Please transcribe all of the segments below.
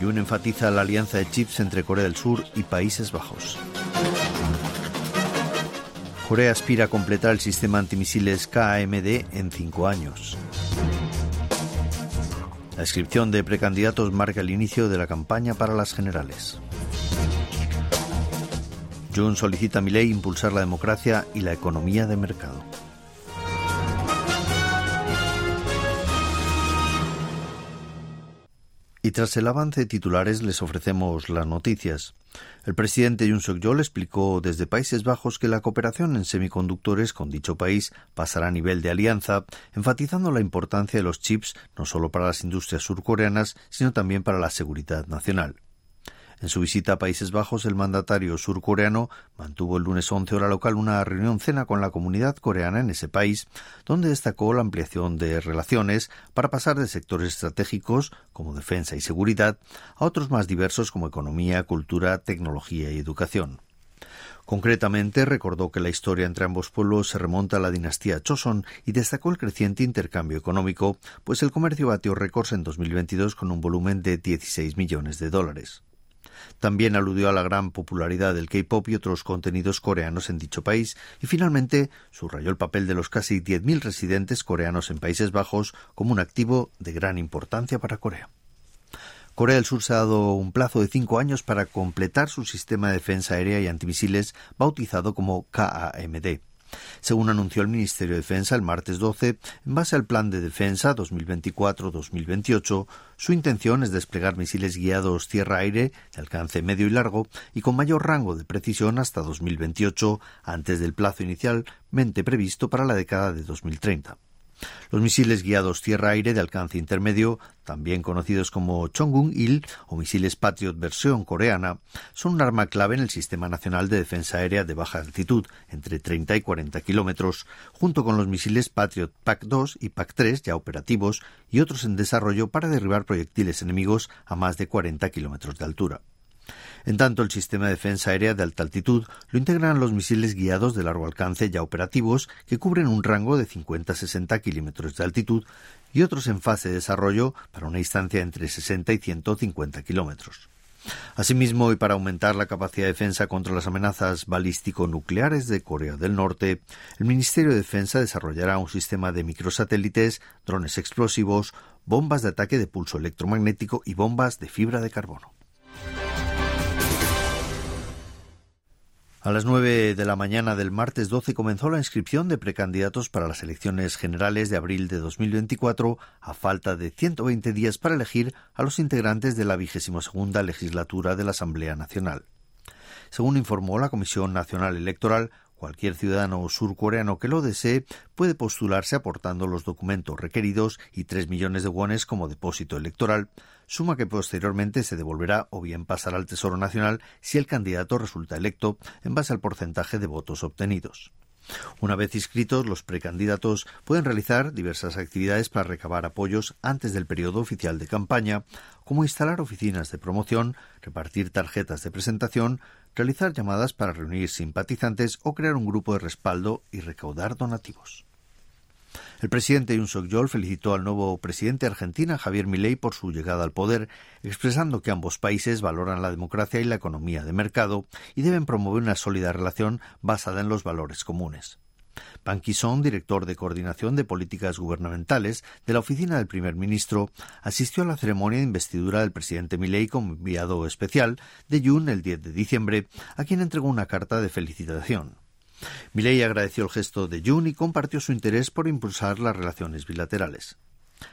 Jun enfatiza la alianza de chips entre Corea del Sur y Países Bajos. Corea aspira a completar el sistema antimisiles KAMD en cinco años. La inscripción de precandidatos marca el inicio de la campaña para las generales. Jun solicita a Milei impulsar la democracia y la economía de mercado. Y tras el avance de titulares les ofrecemos las noticias. El presidente Yoon Suk-yeol explicó desde Países Bajos que la cooperación en semiconductores con dicho país pasará a nivel de alianza, enfatizando la importancia de los chips no solo para las industrias surcoreanas, sino también para la seguridad nacional. En su visita a Países Bajos, el mandatario surcoreano mantuvo el lunes 11 hora local una reunión cena con la comunidad coreana en ese país, donde destacó la ampliación de relaciones para pasar de sectores estratégicos como defensa y seguridad a otros más diversos como economía, cultura, tecnología y educación. Concretamente, recordó que la historia entre ambos pueblos se remonta a la dinastía Choson y destacó el creciente intercambio económico, pues el comercio batió récords en 2022 con un volumen de 16 millones de dólares. También aludió a la gran popularidad del K-pop y otros contenidos coreanos en dicho país y finalmente subrayó el papel de los casi 10.000 residentes coreanos en Países Bajos como un activo de gran importancia para Corea. Corea del Sur se ha dado un plazo de cinco años para completar su sistema de defensa aérea y antimisiles bautizado como KAMD. Según anunció el Ministerio de Defensa el martes 12, en base al Plan de Defensa 2024-2028, su intención es desplegar misiles guiados tierra-aire de alcance medio y largo y con mayor rango de precisión hasta 2028, antes del plazo inicialmente previsto para la década de 2030. Los misiles guiados tierra-aire de alcance intermedio, también conocidos como Chongun-il o misiles Patriot versión coreana, son un arma clave en el Sistema Nacional de Defensa Aérea de baja altitud, entre 30 y 40 kilómetros, junto con los misiles Patriot PAC-2 y PAC-3 ya operativos y otros en desarrollo para derribar proyectiles enemigos a más de 40 kilómetros de altura. En tanto, el sistema de defensa aérea de alta altitud lo integran los misiles guiados de largo alcance ya operativos que cubren un rango de 50 a 60 kilómetros de altitud y otros en fase de desarrollo para una distancia entre 60 y 150 kilómetros. Asimismo, y para aumentar la capacidad de defensa contra las amenazas balístico-nucleares de Corea del Norte, el Ministerio de Defensa desarrollará un sistema de microsatélites, drones explosivos, bombas de ataque de pulso electromagnético y bombas de fibra de carbono. A las nueve de la mañana del martes 12 comenzó la inscripción de precandidatos para las elecciones generales de abril de 2024, a falta de 120 días para elegir a los integrantes de la vigésima segunda legislatura de la Asamblea Nacional. Según informó la Comisión Nacional Electoral, Cualquier ciudadano surcoreano que lo desee puede postularse aportando los documentos requeridos y tres millones de wones como depósito electoral, suma que posteriormente se devolverá o bien pasará al Tesoro Nacional si el candidato resulta electo en base al porcentaje de votos obtenidos. Una vez inscritos, los precandidatos pueden realizar diversas actividades para recabar apoyos antes del periodo oficial de campaña, como instalar oficinas de promoción, repartir tarjetas de presentación, realizar llamadas para reunir simpatizantes o crear un grupo de respaldo y recaudar donativos. El presidente Yun Suk-yeol felicitó al nuevo presidente de Argentina, Javier Milei, por su llegada al poder, expresando que ambos países valoran la democracia y la economía de mercado y deben promover una sólida relación basada en los valores comunes. Pan Ki-song, director de coordinación de políticas gubernamentales de la oficina del primer ministro, asistió a la ceremonia de investidura del presidente Milei como enviado especial de Yun el 10 de diciembre, a quien entregó una carta de felicitación. Milei agradeció el gesto de Jun y compartió su interés por impulsar las relaciones bilaterales.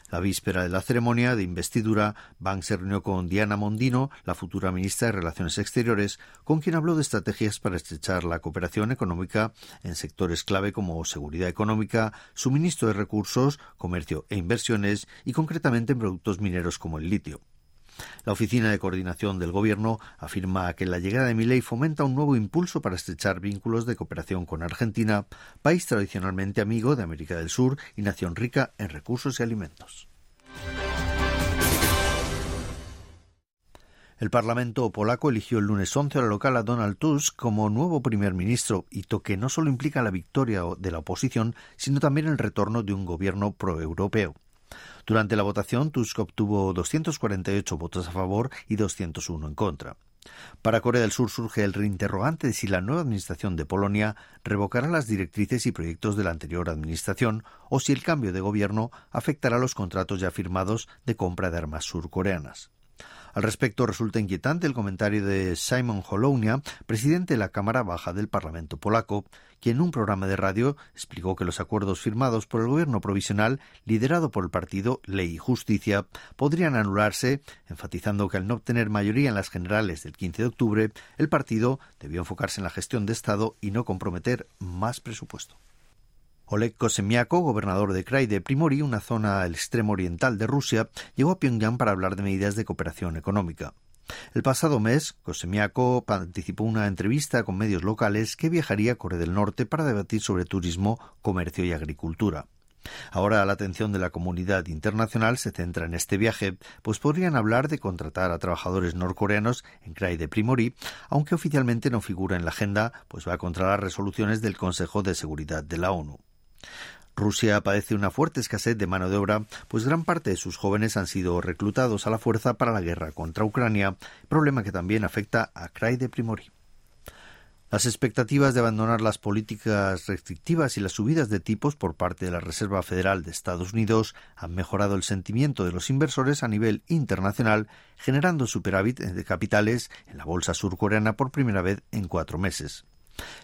La víspera de la ceremonia de investidura, Bang se reunió con Diana Mondino, la futura ministra de Relaciones Exteriores, con quien habló de estrategias para estrechar la cooperación económica en sectores clave como seguridad económica, suministro de recursos, comercio e inversiones y concretamente en productos mineros como el litio. La Oficina de Coordinación del Gobierno afirma que la llegada de Milei fomenta un nuevo impulso para estrechar vínculos de cooperación con Argentina, país tradicionalmente amigo de América del Sur y nación rica en recursos y alimentos. El Parlamento polaco eligió el lunes 11 la local a Donald Tusk como nuevo primer ministro, hito que no solo implica la victoria de la oposición, sino también el retorno de un gobierno proeuropeo. Durante la votación, Tusk obtuvo 248 votos a favor y 201 en contra. Para Corea del Sur surge el reinterrogante de si la nueva administración de Polonia revocará las directrices y proyectos de la anterior administración o si el cambio de gobierno afectará los contratos ya firmados de compra de armas surcoreanas. Al respecto, resulta inquietante el comentario de Simon Holounia, presidente de la Cámara Baja del Parlamento polaco, quien en un programa de radio explicó que los acuerdos firmados por el gobierno provisional, liderado por el partido Ley y Justicia, podrían anularse, enfatizando que al no obtener mayoría en las generales del 15 de octubre, el partido debió enfocarse en la gestión de Estado y no comprometer más presupuesto. Oleg Kosemiako, gobernador de Krai de Primori, una zona al extremo oriental de Rusia, llegó a Pyongyang para hablar de medidas de cooperación económica. El pasado mes, Kosemiako participó en una entrevista con medios locales que viajaría a Corea del Norte para debatir sobre turismo, comercio y agricultura. Ahora la atención de la comunidad internacional se centra en este viaje, pues podrían hablar de contratar a trabajadores norcoreanos en Krai de Primori, aunque oficialmente no figura en la agenda, pues va contra las resoluciones del Consejo de Seguridad de la ONU. Rusia padece una fuerte escasez de mano de obra, pues gran parte de sus jóvenes han sido reclutados a la fuerza para la guerra contra Ucrania, problema que también afecta a Krai de Primori. Las expectativas de abandonar las políticas restrictivas y las subidas de tipos por parte de la Reserva Federal de Estados Unidos han mejorado el sentimiento de los inversores a nivel internacional, generando superávit de capitales en la bolsa surcoreana por primera vez en cuatro meses.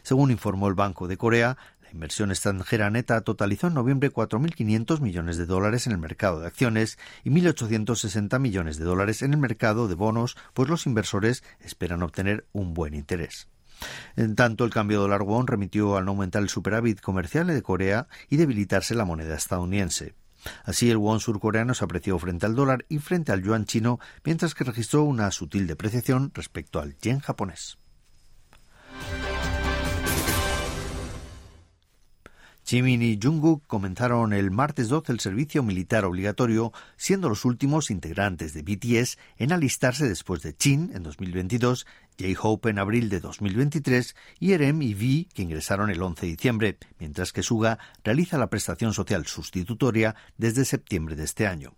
Según informó el Banco de Corea, inversión extranjera neta totalizó en noviembre 4.500 millones de dólares en el mercado de acciones y 1.860 millones de dólares en el mercado de bonos, pues los inversores esperan obtener un buen interés. En tanto, el cambio dólar won remitió al no aumentar el superávit comercial de Corea y debilitarse la moneda estadounidense. Así, el won surcoreano se apreció frente al dólar y frente al yuan chino, mientras que registró una sutil depreciación respecto al yen japonés. Jimin y Jungkook comenzaron el martes 12 el servicio militar obligatorio, siendo los últimos integrantes de BTS en alistarse después de Chin en 2022, J-Hope en abril de 2023 y RM y V que ingresaron el 11 de diciembre, mientras que Suga realiza la prestación social sustitutoria desde septiembre de este año.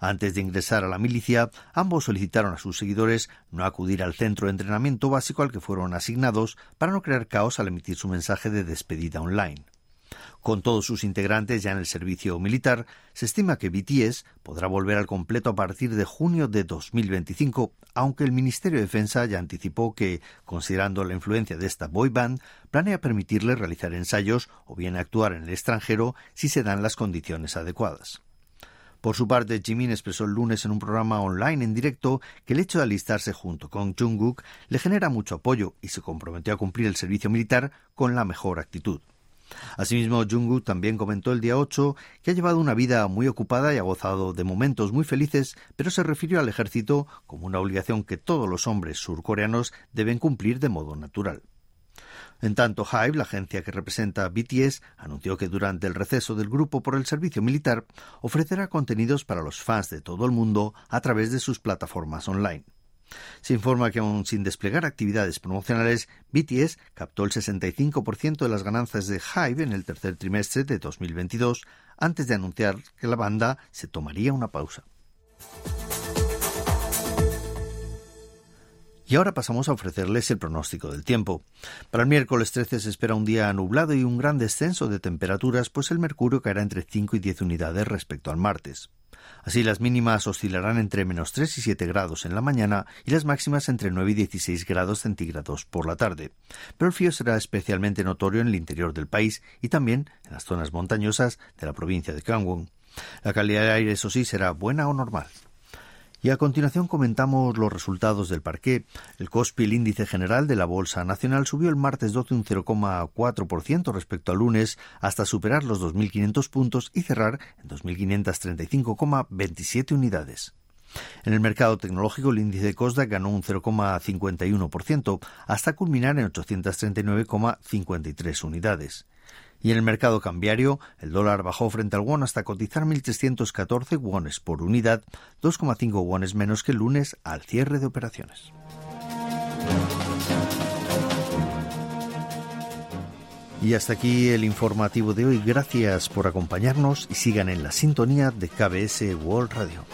Antes de ingresar a la milicia, ambos solicitaron a sus seguidores no acudir al centro de entrenamiento básico al que fueron asignados para no crear caos al emitir su mensaje de despedida online. Con todos sus integrantes ya en el servicio militar, se estima que BTS podrá volver al completo a partir de junio de 2025, aunque el Ministerio de Defensa ya anticipó que, considerando la influencia de esta boy band, planea permitirle realizar ensayos o bien actuar en el extranjero si se dan las condiciones adecuadas. Por su parte, Jimin expresó el lunes en un programa online en directo que el hecho de alistarse junto con Jungkook le genera mucho apoyo y se comprometió a cumplir el servicio militar con la mejor actitud. Asimismo, Jungkook también comentó el día 8 que ha llevado una vida muy ocupada y ha gozado de momentos muy felices, pero se refirió al ejército como una obligación que todos los hombres surcoreanos deben cumplir de modo natural. En tanto, Hive, la agencia que representa a BTS, anunció que durante el receso del grupo por el servicio militar ofrecerá contenidos para los fans de todo el mundo a través de sus plataformas online. Se informa que aún sin desplegar actividades promocionales, BTS captó el 65% de las ganancias de Hive en el tercer trimestre de 2022, antes de anunciar que la banda se tomaría una pausa. Y ahora pasamos a ofrecerles el pronóstico del tiempo. Para el miércoles 13 se espera un día nublado y un gran descenso de temperaturas, pues el mercurio caerá entre 5 y 10 unidades respecto al martes. Así las mínimas oscilarán entre menos 3 y 7 grados en la mañana y las máximas entre 9 y 16 grados centígrados por la tarde. Pero el frío será especialmente notorio en el interior del país y también en las zonas montañosas de la provincia de Gangwon. La calidad del aire, eso sí, será buena o normal. Y a continuación comentamos los resultados del parqué. El COSPI, el índice general de la Bolsa Nacional, subió el martes 12 un 0,4% respecto al lunes hasta superar los 2.500 puntos y cerrar en 2.535,27 unidades. En el mercado tecnológico, el índice de Kosdaq ganó un 0,51% hasta culminar en 839,53 unidades. Y en el mercado cambiario, el dólar bajó frente al won hasta cotizar 1.314 wones por unidad, 2,5 wones menos que el lunes al cierre de operaciones. Y hasta aquí el informativo de hoy. Gracias por acompañarnos y sigan en la sintonía de KBS World Radio.